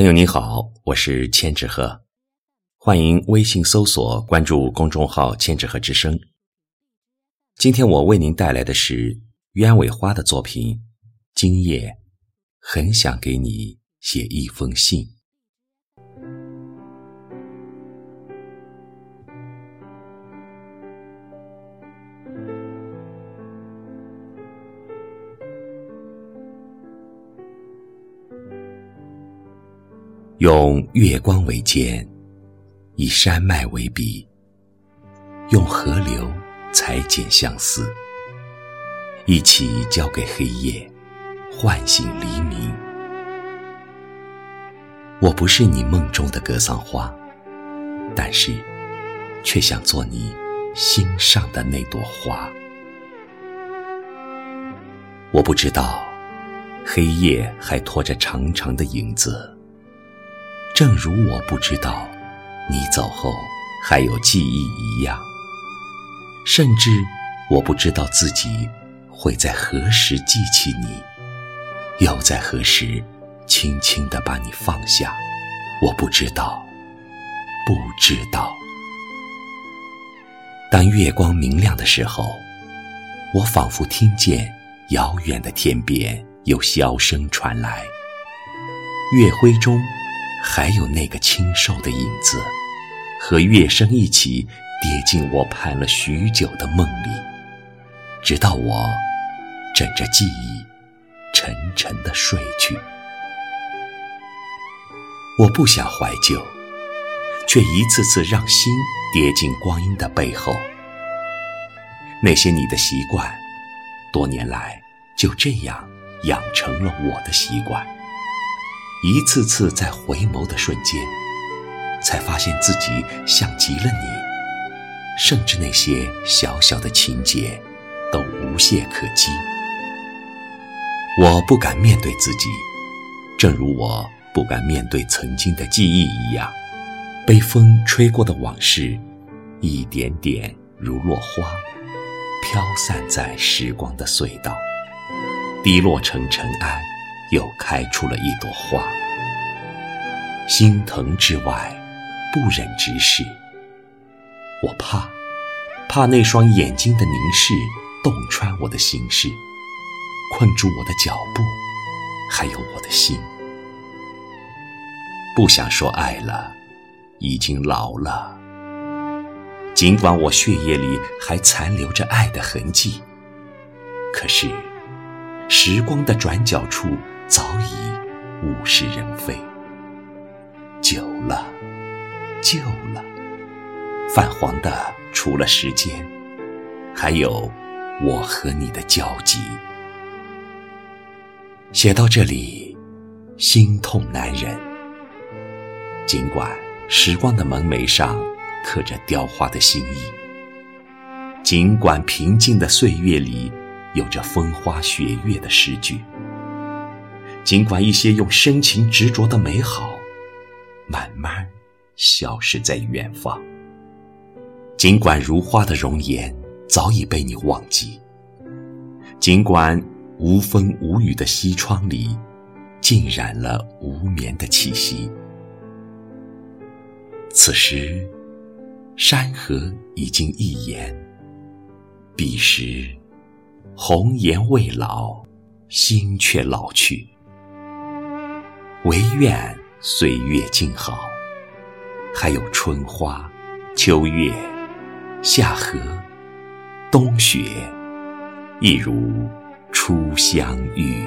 朋友你好，我是千纸鹤，欢迎微信搜索关注公众号“千纸鹤之声”。今天我为您带来的是鸢尾花的作品《今夜很想给你写一封信》。用月光为笺，以山脉为笔，用河流裁剪相思，一起交给黑夜，唤醒黎明。我不是你梦中的格桑花，但是，却想做你心上的那朵花。我不知道，黑夜还拖着长长的影子。正如我不知道，你走后还有记忆一样。甚至我不知道自己会在何时记起你，又在何时轻轻地把你放下。我不知道，不知道。当月光明亮的时候，我仿佛听见遥远的天边有箫声传来，月辉中。还有那个清瘦的影子，和乐声一起跌进我盼了许久的梦里，直到我枕着记忆沉沉的睡去。我不想怀旧，却一次次让心跌进光阴的背后。那些你的习惯，多年来就这样养成了我的习惯。一次次在回眸的瞬间，才发现自己像极了你，甚至那些小小的情节都无懈可击。我不敢面对自己，正如我不敢面对曾经的记忆一样。被风吹过的往事，一点点如落花，飘散在时光的隧道，滴落成尘埃。又开出了一朵花，心疼之外，不忍直视。我怕，怕那双眼睛的凝视洞穿我的心事，困住我的脚步，还有我的心。不想说爱了，已经老了。尽管我血液里还残留着爱的痕迹，可是时光的转角处。早已物是人非，久了，旧了，泛黄的除了时间，还有我和你的交集。写到这里，心痛难忍。尽管时光的门楣上刻着雕花的心意，尽管平静的岁月里有着风花雪月的诗句。尽管一些用深情执着的美好，慢慢消失在远方；尽管如花的容颜早已被你忘记；尽管无风无雨的西窗里，浸染了无眠的气息。此时，山河已经一言；彼时，红颜未老，心却老去。唯愿岁月静好，还有春花、秋月、夏荷、冬雪，一如初相遇。